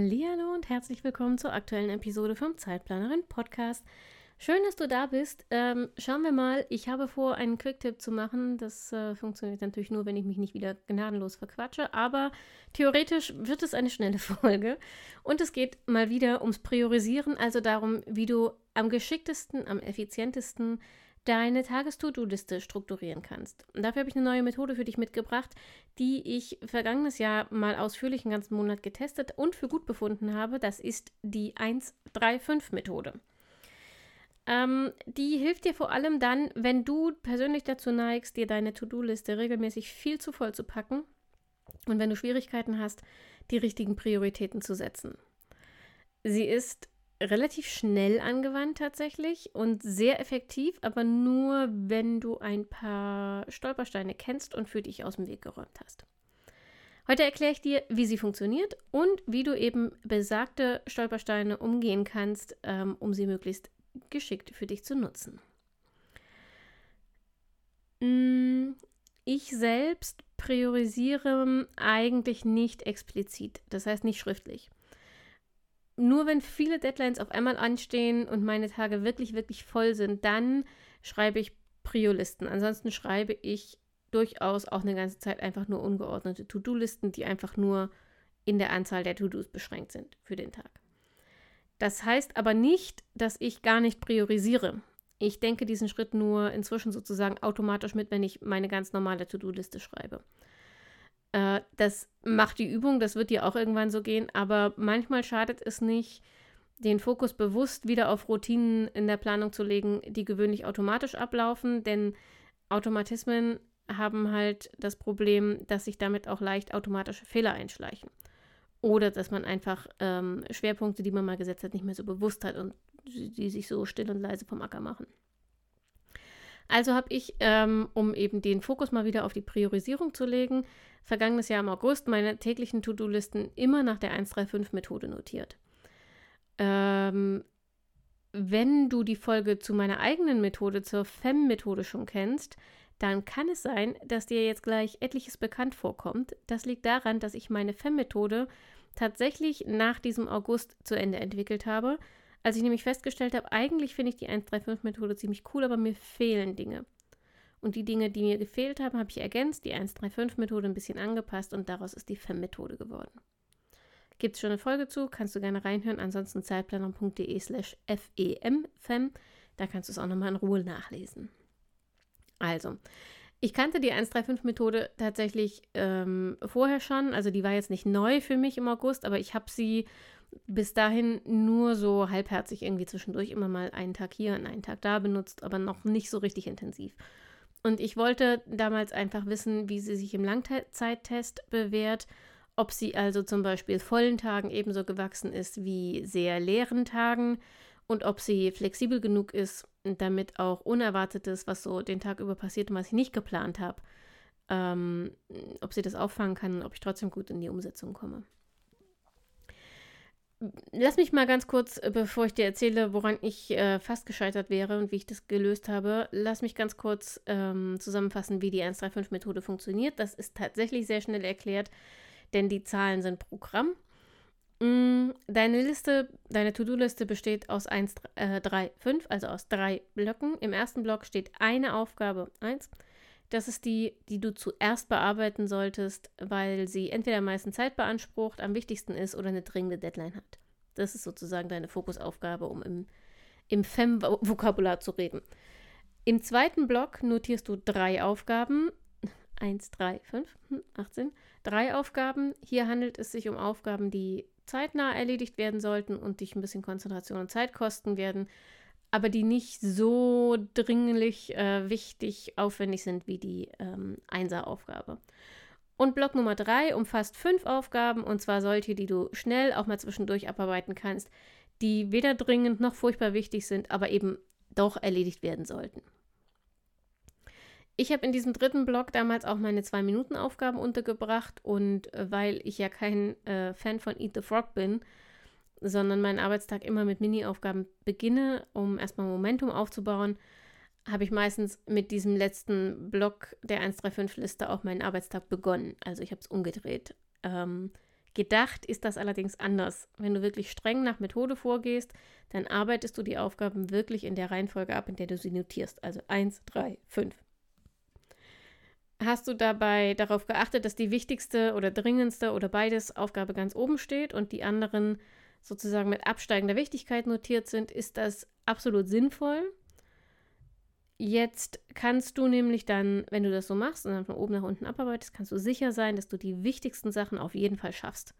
Hallo und herzlich willkommen zur aktuellen Episode vom Zeitplanerin Podcast. Schön, dass du da bist. Ähm, schauen wir mal. Ich habe vor, einen Quicktip zu machen. Das äh, funktioniert natürlich nur, wenn ich mich nicht wieder gnadenlos verquatsche. Aber theoretisch wird es eine schnelle Folge. Und es geht mal wieder ums Priorisieren, also darum, wie du am geschicktesten, am effizientesten deine Tages-To-Do-Liste strukturieren kannst. Und dafür habe ich eine neue Methode für dich mitgebracht, die ich vergangenes Jahr mal ausführlich einen ganzen Monat getestet und für gut befunden habe. Das ist die 135-Methode. Ähm, die hilft dir vor allem dann, wenn du persönlich dazu neigst, dir deine To-Do-Liste regelmäßig viel zu voll zu packen und wenn du Schwierigkeiten hast, die richtigen Prioritäten zu setzen. Sie ist relativ schnell angewandt tatsächlich und sehr effektiv, aber nur, wenn du ein paar Stolpersteine kennst und für dich aus dem Weg geräumt hast. Heute erkläre ich dir, wie sie funktioniert und wie du eben besagte Stolpersteine umgehen kannst, ähm, um sie möglichst geschickt für dich zu nutzen. Mm, ich selbst priorisiere eigentlich nicht explizit, das heißt nicht schriftlich nur wenn viele Deadlines auf einmal anstehen und meine Tage wirklich, wirklich voll sind, dann schreibe ich Priolisten. Ansonsten schreibe ich durchaus auch eine ganze Zeit einfach nur ungeordnete To-Do-Listen, die einfach nur in der Anzahl der To-Dos beschränkt sind für den Tag. Das heißt aber nicht, dass ich gar nicht priorisiere. Ich denke diesen Schritt nur inzwischen sozusagen automatisch mit, wenn ich meine ganz normale To-Do-Liste schreibe. Äh, das macht die Übung, das wird dir auch irgendwann so gehen, aber manchmal schadet es nicht, den Fokus bewusst wieder auf Routinen in der Planung zu legen, die gewöhnlich automatisch ablaufen, denn Automatismen haben halt das Problem, dass sich damit auch leicht automatische Fehler einschleichen. Oder dass man einfach ähm, Schwerpunkte, die man mal gesetzt hat, nicht mehr so bewusst hat und die sich so still und leise vom Acker machen. Also habe ich, ähm, um eben den Fokus mal wieder auf die Priorisierung zu legen, vergangenes Jahr im August meine täglichen To-Do-Listen immer nach der 135-Methode notiert. Ähm, wenn du die Folge zu meiner eigenen Methode, zur FEM-Methode schon kennst, dann kann es sein, dass dir jetzt gleich etliches bekannt vorkommt. Das liegt daran, dass ich meine FEM-Methode tatsächlich nach diesem August zu Ende entwickelt habe als ich nämlich festgestellt habe, eigentlich finde ich die 135-Methode ziemlich cool, aber mir fehlen Dinge. Und die Dinge, die mir gefehlt haben, habe ich ergänzt, die 135-Methode ein bisschen angepasst und daraus ist die FEM-Methode geworden. Gibt es schon eine Folge zu, kannst du gerne reinhören. Ansonsten zeitplanung.de slash FEM, da kannst du es auch nochmal in Ruhe nachlesen. Also, ich kannte die 135-Methode tatsächlich ähm, vorher schon. Also die war jetzt nicht neu für mich im August, aber ich habe sie bis dahin nur so halbherzig irgendwie zwischendurch immer mal einen Tag hier und einen Tag da benutzt, aber noch nicht so richtig intensiv. Und ich wollte damals einfach wissen, wie sie sich im Langzeittest bewährt, ob sie also zum Beispiel vollen Tagen ebenso gewachsen ist wie sehr leeren Tagen und ob sie flexibel genug ist, damit auch Unerwartetes, was so den Tag über passiert und was ich nicht geplant habe, ähm, ob sie das auffangen kann und ob ich trotzdem gut in die Umsetzung komme. Lass mich mal ganz kurz, äh, bevor ich dir erzähle, woran ich äh, fast gescheitert wäre und wie ich das gelöst habe, lass mich ganz kurz ähm, zusammenfassen, wie die 135-Methode funktioniert. Das ist tatsächlich sehr schnell erklärt, denn die Zahlen sind Programm. Mm, deine Liste, deine To-Do-Liste besteht aus 1, äh, 3, 5, also aus drei Blöcken. Im ersten Block steht eine Aufgabe 1. Das ist die, die du zuerst bearbeiten solltest, weil sie entweder am meisten Zeit beansprucht, am wichtigsten ist oder eine dringende Deadline hat. Das ist sozusagen deine Fokusaufgabe, um im, im FEM-Vokabular zu reden. Im zweiten Block notierst du drei Aufgaben. 1, 3, 5, 18. Drei Aufgaben. Hier handelt es sich um Aufgaben, die zeitnah erledigt werden sollten und dich ein bisschen Konzentration und Zeit kosten werden aber die nicht so dringlich äh, wichtig aufwendig sind wie die ähm, Einser-Aufgabe. Und Block Nummer drei umfasst fünf Aufgaben, und zwar solche, die du schnell auch mal zwischendurch abarbeiten kannst, die weder dringend noch furchtbar wichtig sind, aber eben doch erledigt werden sollten. Ich habe in diesem dritten Block damals auch meine Zwei-Minuten-Aufgaben untergebracht und äh, weil ich ja kein äh, Fan von Eat the Frog bin, sondern meinen Arbeitstag immer mit Mini-Aufgaben beginne, um erstmal Momentum aufzubauen, habe ich meistens mit diesem letzten Block der 135-Liste auch meinen Arbeitstag begonnen. Also ich habe es umgedreht. Ähm, gedacht ist das allerdings anders. Wenn du wirklich streng nach Methode vorgehst, dann arbeitest du die Aufgaben wirklich in der Reihenfolge ab, in der du sie notierst. Also 1, 3, 5. Hast du dabei darauf geachtet, dass die wichtigste oder dringendste oder beides Aufgabe ganz oben steht und die anderen sozusagen mit absteigender Wichtigkeit notiert sind, ist das absolut sinnvoll. Jetzt kannst du nämlich dann, wenn du das so machst und dann von oben nach unten abarbeitest, kannst du sicher sein, dass du die wichtigsten Sachen auf jeden Fall schaffst.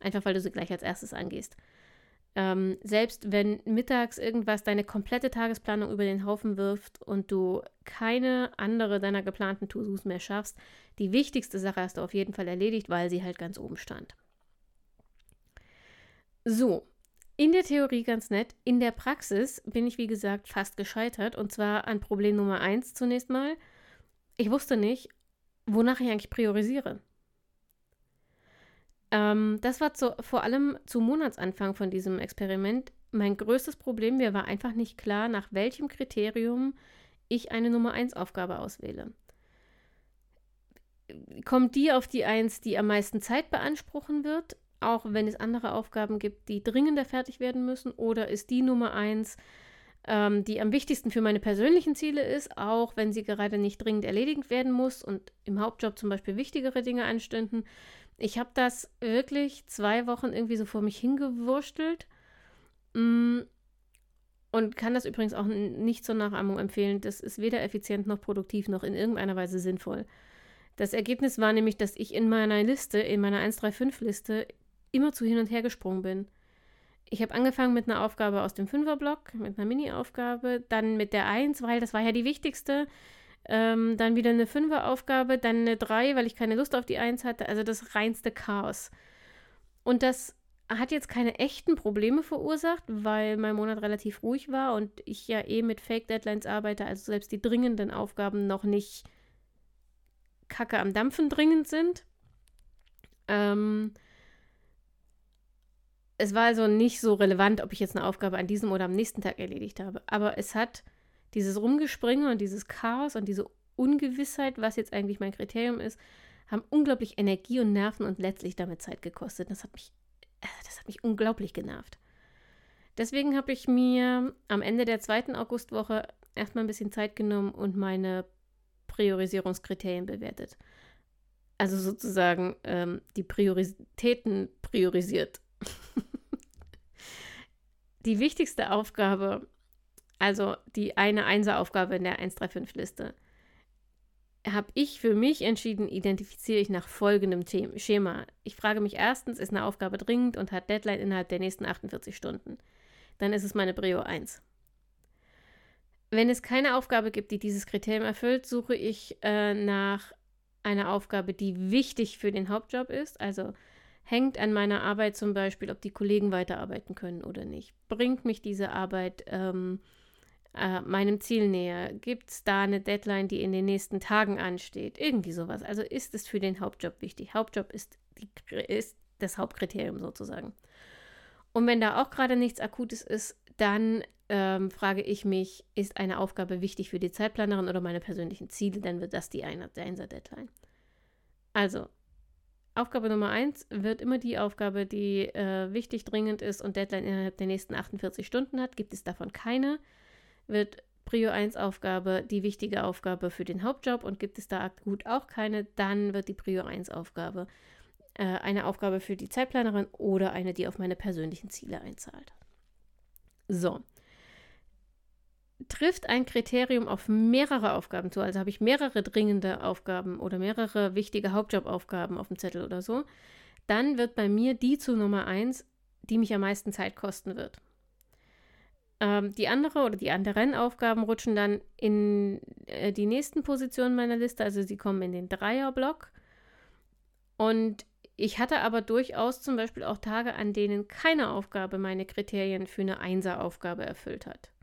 Einfach weil du sie gleich als erstes angehst. Ähm, selbst wenn mittags irgendwas deine komplette Tagesplanung über den Haufen wirft und du keine andere deiner geplanten To-Dos mehr schaffst, die wichtigste Sache hast du auf jeden Fall erledigt, weil sie halt ganz oben stand. So, in der Theorie ganz nett. In der Praxis bin ich, wie gesagt, fast gescheitert. Und zwar an Problem Nummer eins zunächst mal. Ich wusste nicht, wonach ich eigentlich priorisiere. Ähm, das war zu, vor allem zu Monatsanfang von diesem Experiment mein größtes Problem. Mir war einfach nicht klar, nach welchem Kriterium ich eine Nummer 1 Aufgabe auswähle. Kommt die auf die 1, die am meisten Zeit beanspruchen wird? Auch wenn es andere Aufgaben gibt, die dringender fertig werden müssen? Oder ist die Nummer eins, ähm, die am wichtigsten für meine persönlichen Ziele ist, auch wenn sie gerade nicht dringend erledigt werden muss und im Hauptjob zum Beispiel wichtigere Dinge anstünden? Ich habe das wirklich zwei Wochen irgendwie so vor mich hingewurstelt. Mm, und kann das übrigens auch nicht zur Nachahmung empfehlen. Das ist weder effizient noch produktiv noch in irgendeiner Weise sinnvoll. Das Ergebnis war nämlich, dass ich in meiner Liste, in meiner 135-Liste, immer zu hin und her gesprungen bin. Ich habe angefangen mit einer Aufgabe aus dem Fünferblock, mit einer Mini-Aufgabe, dann mit der Eins, weil das war ja die wichtigste. Ähm, dann wieder eine Fünferaufgabe, dann eine Drei, weil ich keine Lust auf die Eins hatte. Also das reinste Chaos. Und das hat jetzt keine echten Probleme verursacht, weil mein Monat relativ ruhig war und ich ja eh mit Fake-Deadlines arbeite, also selbst die dringenden Aufgaben noch nicht kacke am Dampfen dringend sind. Ähm, es war also nicht so relevant, ob ich jetzt eine Aufgabe an diesem oder am nächsten Tag erledigt habe. Aber es hat dieses Rumgespringe und dieses Chaos und diese Ungewissheit, was jetzt eigentlich mein Kriterium ist, haben unglaublich Energie und Nerven und letztlich damit Zeit gekostet. Das hat mich, äh, das hat mich unglaublich genervt. Deswegen habe ich mir am Ende der zweiten Augustwoche erstmal ein bisschen Zeit genommen und meine Priorisierungskriterien bewertet. Also sozusagen ähm, die Prioritäten priorisiert. Die wichtigste Aufgabe, also die eine Einser-Aufgabe in der 135-Liste, habe ich für mich entschieden, identifiziere ich nach folgendem Schema. Ich frage mich erstens, ist eine Aufgabe dringend und hat Deadline innerhalb der nächsten 48 Stunden? Dann ist es meine Prio 1. Wenn es keine Aufgabe gibt, die dieses Kriterium erfüllt, suche ich äh, nach einer Aufgabe, die wichtig für den Hauptjob ist, also hängt an meiner Arbeit zum Beispiel, ob die Kollegen weiterarbeiten können oder nicht. Bringt mich diese Arbeit ähm, äh, meinem Ziel näher? Gibt es da eine Deadline, die in den nächsten Tagen ansteht? Irgendwie sowas. Also ist es für den Hauptjob wichtig. Hauptjob ist, die, ist das Hauptkriterium sozusagen. Und wenn da auch gerade nichts Akutes ist, dann ähm, frage ich mich, ist eine Aufgabe wichtig für die Zeitplanerin oder meine persönlichen Ziele? Dann wird das die Einser-Deadline. Also, Aufgabe Nummer eins wird immer die Aufgabe, die äh, wichtig, dringend ist und Deadline innerhalb der nächsten 48 Stunden hat. Gibt es davon keine, wird Prio 1 Aufgabe die wichtige Aufgabe für den Hauptjob und gibt es da gut auch keine, dann wird die Prio 1 Aufgabe äh, eine Aufgabe für die Zeitplanerin oder eine, die auf meine persönlichen Ziele einzahlt. So, trifft ein Kriterium auf mehrere Aufgaben zu, also habe ich mehrere dringende Aufgaben oder mehrere wichtige Hauptjobaufgaben auf dem Zettel oder so, dann wird bei mir die zu Nummer 1, die mich am meisten Zeit kosten wird. Ähm, die andere oder die anderen Aufgaben rutschen dann in äh, die nächsten Positionen meiner Liste, also sie kommen in den Dreierblock. Und ich hatte aber durchaus zum Beispiel auch Tage, an denen keine Aufgabe meine Kriterien für eine Einser-Aufgabe erfüllt hat.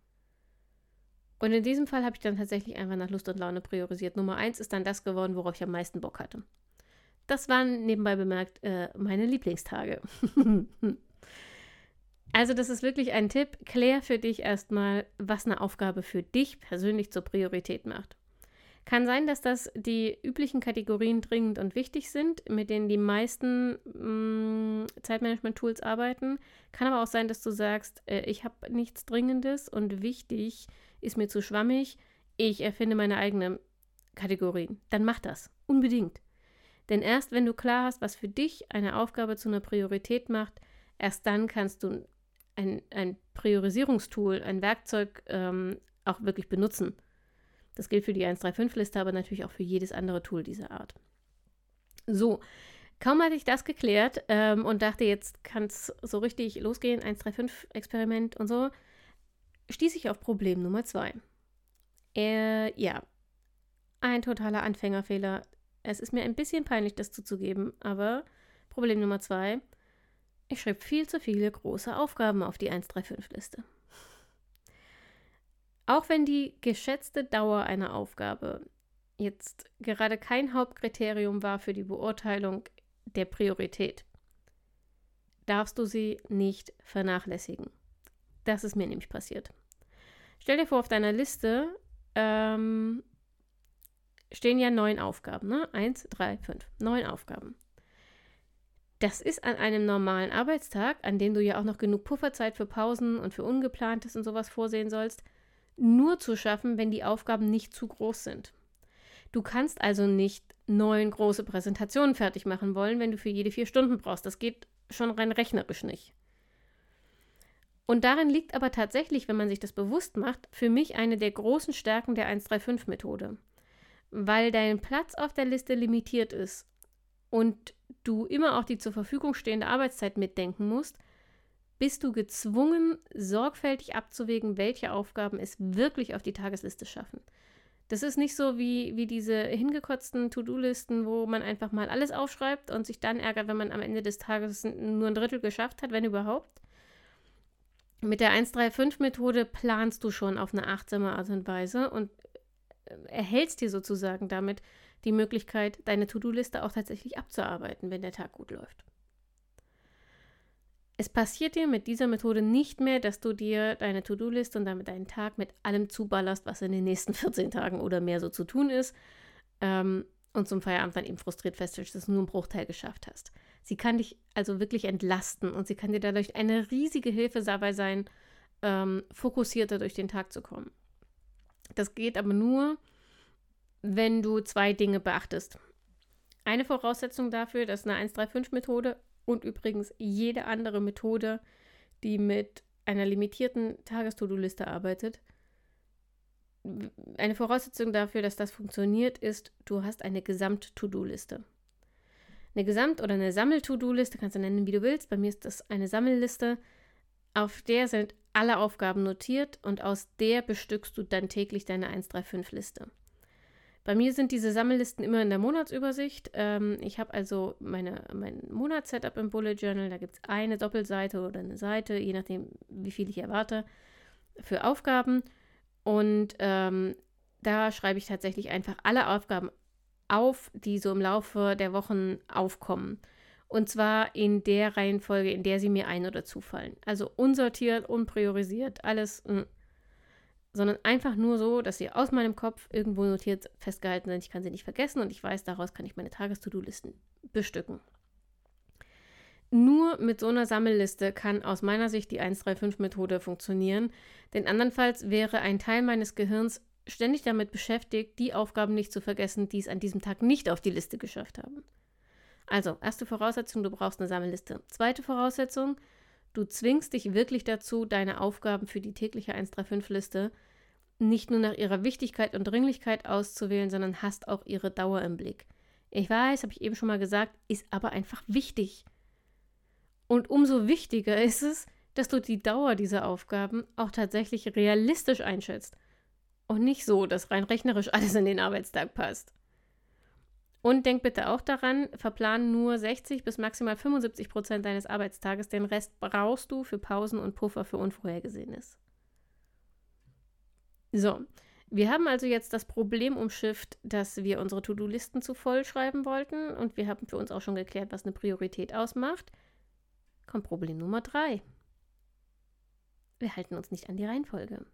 Und in diesem Fall habe ich dann tatsächlich einfach nach Lust und Laune priorisiert. Nummer eins ist dann das geworden, worauf ich am meisten Bock hatte. Das waren nebenbei bemerkt äh, meine Lieblingstage. also das ist wirklich ein Tipp. Klär für dich erstmal, was eine Aufgabe für dich persönlich zur Priorität macht. Kann sein, dass das die üblichen Kategorien dringend und wichtig sind, mit denen die meisten mm, Zeitmanagement-Tools arbeiten. Kann aber auch sein, dass du sagst, äh, ich habe nichts Dringendes und wichtig ist mir zu schwammig. Ich erfinde meine eigenen Kategorien. Dann mach das. Unbedingt. Denn erst wenn du klar hast, was für dich eine Aufgabe zu einer Priorität macht, erst dann kannst du ein, ein Priorisierungstool, ein Werkzeug ähm, auch wirklich benutzen. Das gilt für die 135-Liste, aber natürlich auch für jedes andere Tool dieser Art. So, kaum hatte ich das geklärt ähm, und dachte, jetzt kann es so richtig losgehen, 135-Experiment und so, stieß ich auf Problem Nummer 2. Äh, ja, ein totaler Anfängerfehler. Es ist mir ein bisschen peinlich, das zuzugeben, aber Problem Nummer 2. Ich schrieb viel zu viele große Aufgaben auf die 135-Liste. Auch wenn die geschätzte Dauer einer Aufgabe jetzt gerade kein Hauptkriterium war für die Beurteilung der Priorität, darfst du sie nicht vernachlässigen. Das ist mir nämlich passiert. Stell dir vor, auf deiner Liste ähm, stehen ja neun Aufgaben, ne? Eins, drei, fünf. Neun Aufgaben. Das ist an einem normalen Arbeitstag, an dem du ja auch noch genug Pufferzeit für Pausen und für Ungeplantes und sowas vorsehen sollst, nur zu schaffen, wenn die Aufgaben nicht zu groß sind. Du kannst also nicht neun große Präsentationen fertig machen wollen, wenn du für jede vier Stunden brauchst. Das geht schon rein rechnerisch nicht. Und darin liegt aber tatsächlich, wenn man sich das bewusst macht, für mich eine der großen Stärken der 135-Methode. Weil dein Platz auf der Liste limitiert ist und du immer auch die zur Verfügung stehende Arbeitszeit mitdenken musst, bist du gezwungen, sorgfältig abzuwägen, welche Aufgaben es wirklich auf die Tagesliste schaffen. Das ist nicht so wie, wie diese hingekotzten To-Do-Listen, wo man einfach mal alles aufschreibt und sich dann ärgert, wenn man am Ende des Tages nur ein Drittel geschafft hat, wenn überhaupt. Mit der 135-Methode planst du schon auf eine achtsame Art und Weise und äh, erhältst dir sozusagen damit die Möglichkeit, deine To-Do-Liste auch tatsächlich abzuarbeiten, wenn der Tag gut läuft. Es passiert dir mit dieser Methode nicht mehr, dass du dir deine To-Do-Liste und damit deinen Tag mit allem zuballerst, was in den nächsten 14 Tagen oder mehr so zu tun ist ähm, und zum Feierabend dann eben frustriert feststellst, dass du nur einen Bruchteil geschafft hast. Sie kann dich also wirklich entlasten und sie kann dir dadurch eine riesige Hilfe dabei sein, ähm, fokussierter durch den Tag zu kommen. Das geht aber nur, wenn du zwei Dinge beachtest. Eine Voraussetzung dafür, dass eine 135-Methode und übrigens jede andere Methode, die mit einer limitierten Tages-To-Do-Liste arbeitet. Eine Voraussetzung dafür, dass das funktioniert, ist, du hast eine Gesamt-To-Do-Liste. Eine Gesamt- oder eine Sammel-To-Do-Liste, kannst du nennen, wie du willst. Bei mir ist das eine Sammelliste. Auf der sind alle Aufgaben notiert und aus der bestückst du dann täglich deine 135-Liste. Bei mir sind diese Sammellisten immer in der Monatsübersicht. Ähm, ich habe also meine, mein Monatssetup im Bullet Journal. Da gibt es eine Doppelseite oder eine Seite, je nachdem, wie viel ich erwarte, für Aufgaben. Und ähm, da schreibe ich tatsächlich einfach alle Aufgaben auf, die so im Laufe der Wochen aufkommen. Und zwar in der Reihenfolge, in der sie mir ein- oder zufallen. Also unsortiert, unpriorisiert, alles. Mh sondern einfach nur so, dass sie aus meinem Kopf irgendwo notiert festgehalten sind. Ich kann sie nicht vergessen und ich weiß, daraus kann ich meine Tages-To-Do-Listen bestücken. Nur mit so einer Sammelliste kann aus meiner Sicht die 135-Methode funktionieren, denn andernfalls wäre ein Teil meines Gehirns ständig damit beschäftigt, die Aufgaben nicht zu vergessen, die es an diesem Tag nicht auf die Liste geschafft haben. Also, erste Voraussetzung, du brauchst eine Sammelliste. Zweite Voraussetzung, Du zwingst dich wirklich dazu, deine Aufgaben für die tägliche 135-Liste nicht nur nach ihrer Wichtigkeit und Dringlichkeit auszuwählen, sondern hast auch ihre Dauer im Blick. Ich weiß, habe ich eben schon mal gesagt, ist aber einfach wichtig. Und umso wichtiger ist es, dass du die Dauer dieser Aufgaben auch tatsächlich realistisch einschätzt. Und nicht so, dass rein rechnerisch alles in den Arbeitstag passt. Und denk bitte auch daran, verplan nur 60 bis maximal 75 Prozent deines Arbeitstages. Den Rest brauchst du für Pausen und Puffer für Unvorhergesehenes. So, wir haben also jetzt das Problem umschifft, dass wir unsere To-Do-Listen zu voll schreiben wollten und wir haben für uns auch schon geklärt, was eine Priorität ausmacht. Kommt Problem Nummer drei. Wir halten uns nicht an die Reihenfolge.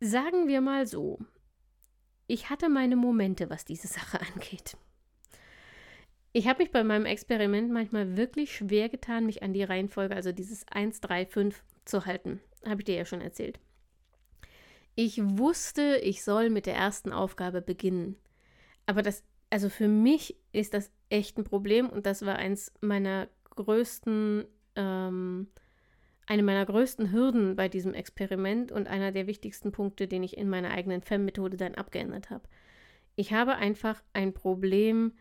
Sagen wir mal so, ich hatte meine Momente, was diese Sache angeht. Ich habe mich bei meinem Experiment manchmal wirklich schwer getan, mich an die Reihenfolge, also dieses 1, 3, 5 zu halten. Habe ich dir ja schon erzählt. Ich wusste, ich soll mit der ersten Aufgabe beginnen. Aber das, also für mich ist das echt ein Problem und das war eins meiner größten ähm, eine meiner größten Hürden bei diesem Experiment und einer der wichtigsten Punkte, den ich in meiner eigenen FEM-Methode dann abgeändert habe. Ich habe einfach ein Problem,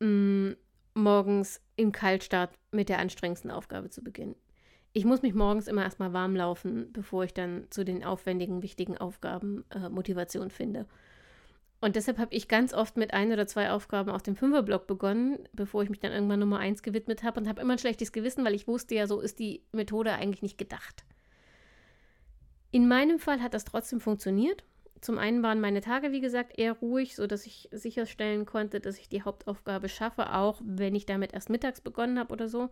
mh, mm, morgens im Kaltstart mit der anstrengendsten Aufgabe zu beginnen. Ich muss mich morgens immer erstmal warm laufen, bevor ich dann zu den aufwendigen, wichtigen Aufgaben äh, Motivation finde. Und deshalb habe ich ganz oft mit ein oder zwei Aufgaben auf dem Fünferblock begonnen, bevor ich mich dann irgendwann Nummer eins gewidmet habe und habe immer ein schlechtes Gewissen, weil ich wusste ja, so ist die Methode eigentlich nicht gedacht. In meinem Fall hat das trotzdem funktioniert. Zum einen waren meine Tage, wie gesagt, eher ruhig, sodass ich sicherstellen konnte, dass ich die Hauptaufgabe schaffe, auch wenn ich damit erst mittags begonnen habe oder so.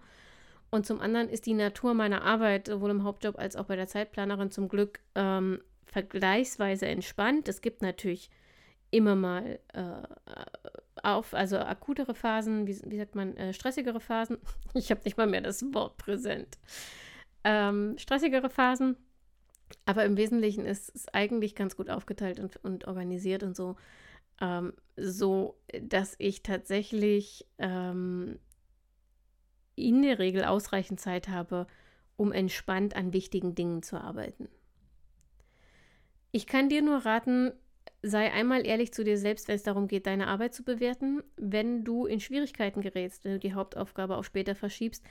Und zum anderen ist die Natur meiner Arbeit, sowohl im Hauptjob als auch bei der Zeitplanerin, zum Glück ähm, vergleichsweise entspannt. Es gibt natürlich immer mal äh, auf, also akutere Phasen, wie, wie sagt man, äh, stressigere Phasen. Ich habe nicht mal mehr das Wort präsent. Ähm, stressigere Phasen. Aber im Wesentlichen ist es eigentlich ganz gut aufgeteilt und, und organisiert und so, ähm, so dass ich tatsächlich ähm, in der Regel ausreichend Zeit habe, um entspannt an wichtigen Dingen zu arbeiten. Ich kann dir nur raten, sei einmal ehrlich zu dir selbst, wenn es darum geht, deine Arbeit zu bewerten. Wenn du in Schwierigkeiten gerätst, wenn du die Hauptaufgabe auf später verschiebst,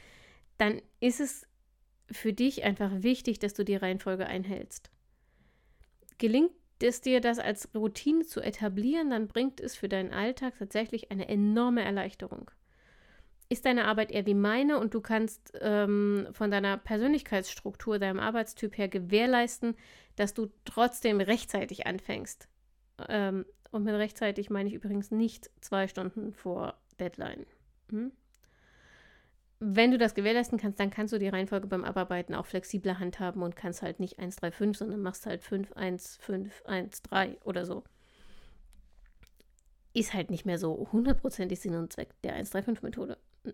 dann ist es für dich einfach wichtig, dass du die Reihenfolge einhältst. Gelingt es dir, das als Routine zu etablieren, dann bringt es für deinen Alltag tatsächlich eine enorme Erleichterung. Ist deine Arbeit eher wie meine und du kannst ähm, von deiner Persönlichkeitsstruktur, deinem Arbeitstyp her gewährleisten, dass du trotzdem rechtzeitig anfängst, ähm, und mit rechtzeitig meine ich übrigens nicht zwei Stunden vor Deadline. Hm? Wenn du das gewährleisten kannst, dann kannst du die Reihenfolge beim Abarbeiten auch flexibler handhaben und kannst halt nicht 1, 3, 5, sondern machst halt 5, 1, 5, 1, 3 oder so. Ist halt nicht mehr so hundertprozentig Sinn und Zweck der 1-3-5-Methode. Hm.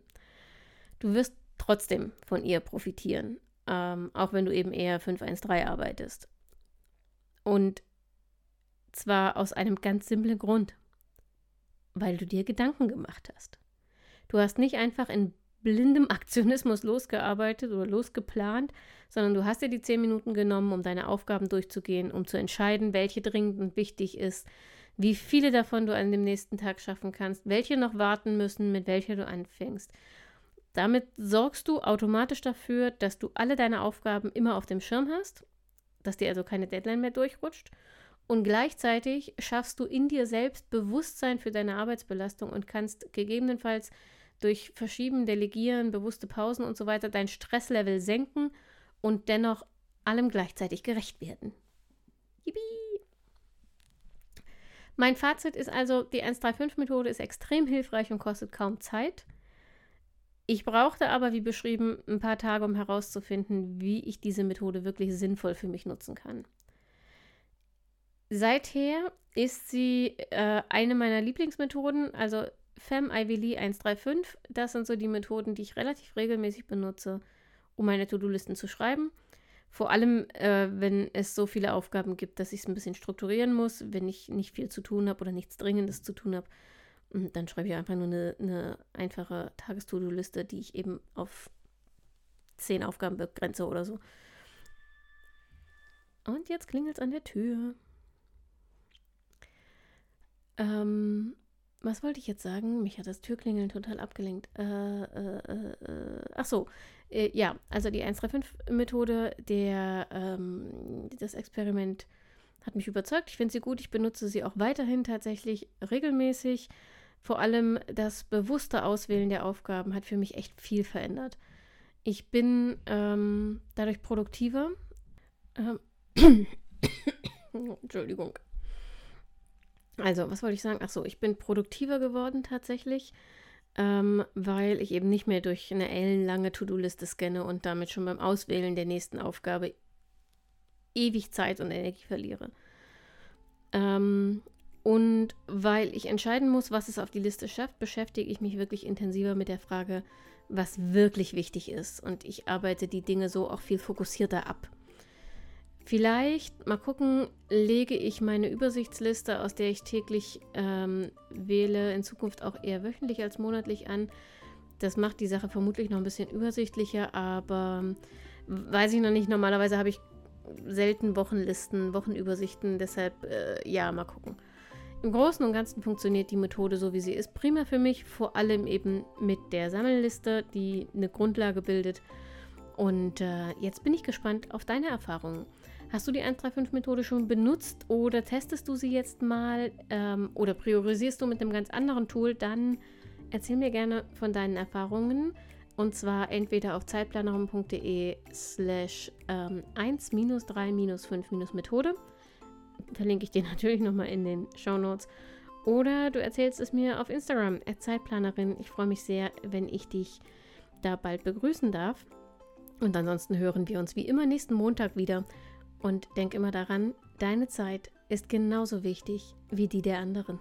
Du wirst trotzdem von ihr profitieren, ähm, auch wenn du eben eher 5-1-3 arbeitest. Und zwar aus einem ganz simplen Grund. Weil du dir Gedanken gemacht hast. Du hast nicht einfach in blindem Aktionismus losgearbeitet oder losgeplant, sondern du hast dir die zehn Minuten genommen, um deine Aufgaben durchzugehen, um zu entscheiden, welche dringend und wichtig ist, wie viele davon du an dem nächsten Tag schaffen kannst, welche noch warten müssen, mit welcher du anfängst. Damit sorgst du automatisch dafür, dass du alle deine Aufgaben immer auf dem Schirm hast, dass dir also keine Deadline mehr durchrutscht und gleichzeitig schaffst du in dir selbst Bewusstsein für deine Arbeitsbelastung und kannst gegebenenfalls durch Verschieben, Delegieren, bewusste Pausen und so weiter dein Stresslevel senken und dennoch allem gleichzeitig gerecht werden. Yippie! Mein Fazit ist also, die 135-Methode ist extrem hilfreich und kostet kaum Zeit. Ich brauchte aber, wie beschrieben, ein paar Tage, um herauszufinden, wie ich diese Methode wirklich sinnvoll für mich nutzen kann. Seither ist sie äh, eine meiner Lieblingsmethoden, also Fem Ivy Lee 135. Das sind so die Methoden, die ich relativ regelmäßig benutze, um meine To-Do-Listen zu schreiben. Vor allem, äh, wenn es so viele Aufgaben gibt, dass ich es ein bisschen strukturieren muss, wenn ich nicht viel zu tun habe oder nichts Dringendes zu tun habe. Hm, dann schreibe ich einfach nur eine, eine einfache Tagestodo-Liste, die ich eben auf zehn Aufgaben begrenze oder so. Und jetzt klingelt es an der Tür. Ähm, was wollte ich jetzt sagen? Mich hat das Türklingeln total abgelenkt. Äh, äh, äh, ach so, äh, ja, also die 135-Methode, der ähm, das Experiment hat mich überzeugt. Ich finde sie gut. Ich benutze sie auch weiterhin tatsächlich regelmäßig. Vor allem das bewusste Auswählen der Aufgaben hat für mich echt viel verändert. Ich bin ähm, dadurch produktiver. Ähm, Entschuldigung. Also, was wollte ich sagen? Ach so, ich bin produktiver geworden tatsächlich, ähm, weil ich eben nicht mehr durch eine ellenlange To-Do-Liste scanne und damit schon beim Auswählen der nächsten Aufgabe ewig Zeit und Energie verliere. Ähm, und weil ich entscheiden muss, was es auf die Liste schafft, beschäftige ich mich wirklich intensiver mit der Frage, was wirklich wichtig ist. Und ich arbeite die Dinge so auch viel fokussierter ab. Vielleicht, mal gucken, lege ich meine Übersichtsliste, aus der ich täglich ähm, wähle, in Zukunft auch eher wöchentlich als monatlich an. Das macht die Sache vermutlich noch ein bisschen übersichtlicher, aber ähm, weiß ich noch nicht. Normalerweise habe ich selten Wochenlisten, Wochenübersichten, deshalb äh, ja, mal gucken. Im Großen und Ganzen funktioniert die Methode so, wie sie ist, prima für mich, vor allem eben mit der Sammelliste, die eine Grundlage bildet. Und äh, jetzt bin ich gespannt auf deine Erfahrungen. Hast du die 135-Methode schon benutzt oder testest du sie jetzt mal ähm, oder priorisierst du mit einem ganz anderen Tool? Dann erzähl mir gerne von deinen Erfahrungen. Und zwar entweder auf zeitplanerin.de slash 1-3-5-Methode. Ähm, Verlinke ich dir natürlich nochmal in den Show Notes. Oder du erzählst es mir auf Instagram, Zeitplanerin. Ich freue mich sehr, wenn ich dich da bald begrüßen darf. Und ansonsten hören wir uns wie immer nächsten Montag wieder. Und denk immer daran, deine Zeit ist genauso wichtig wie die der anderen.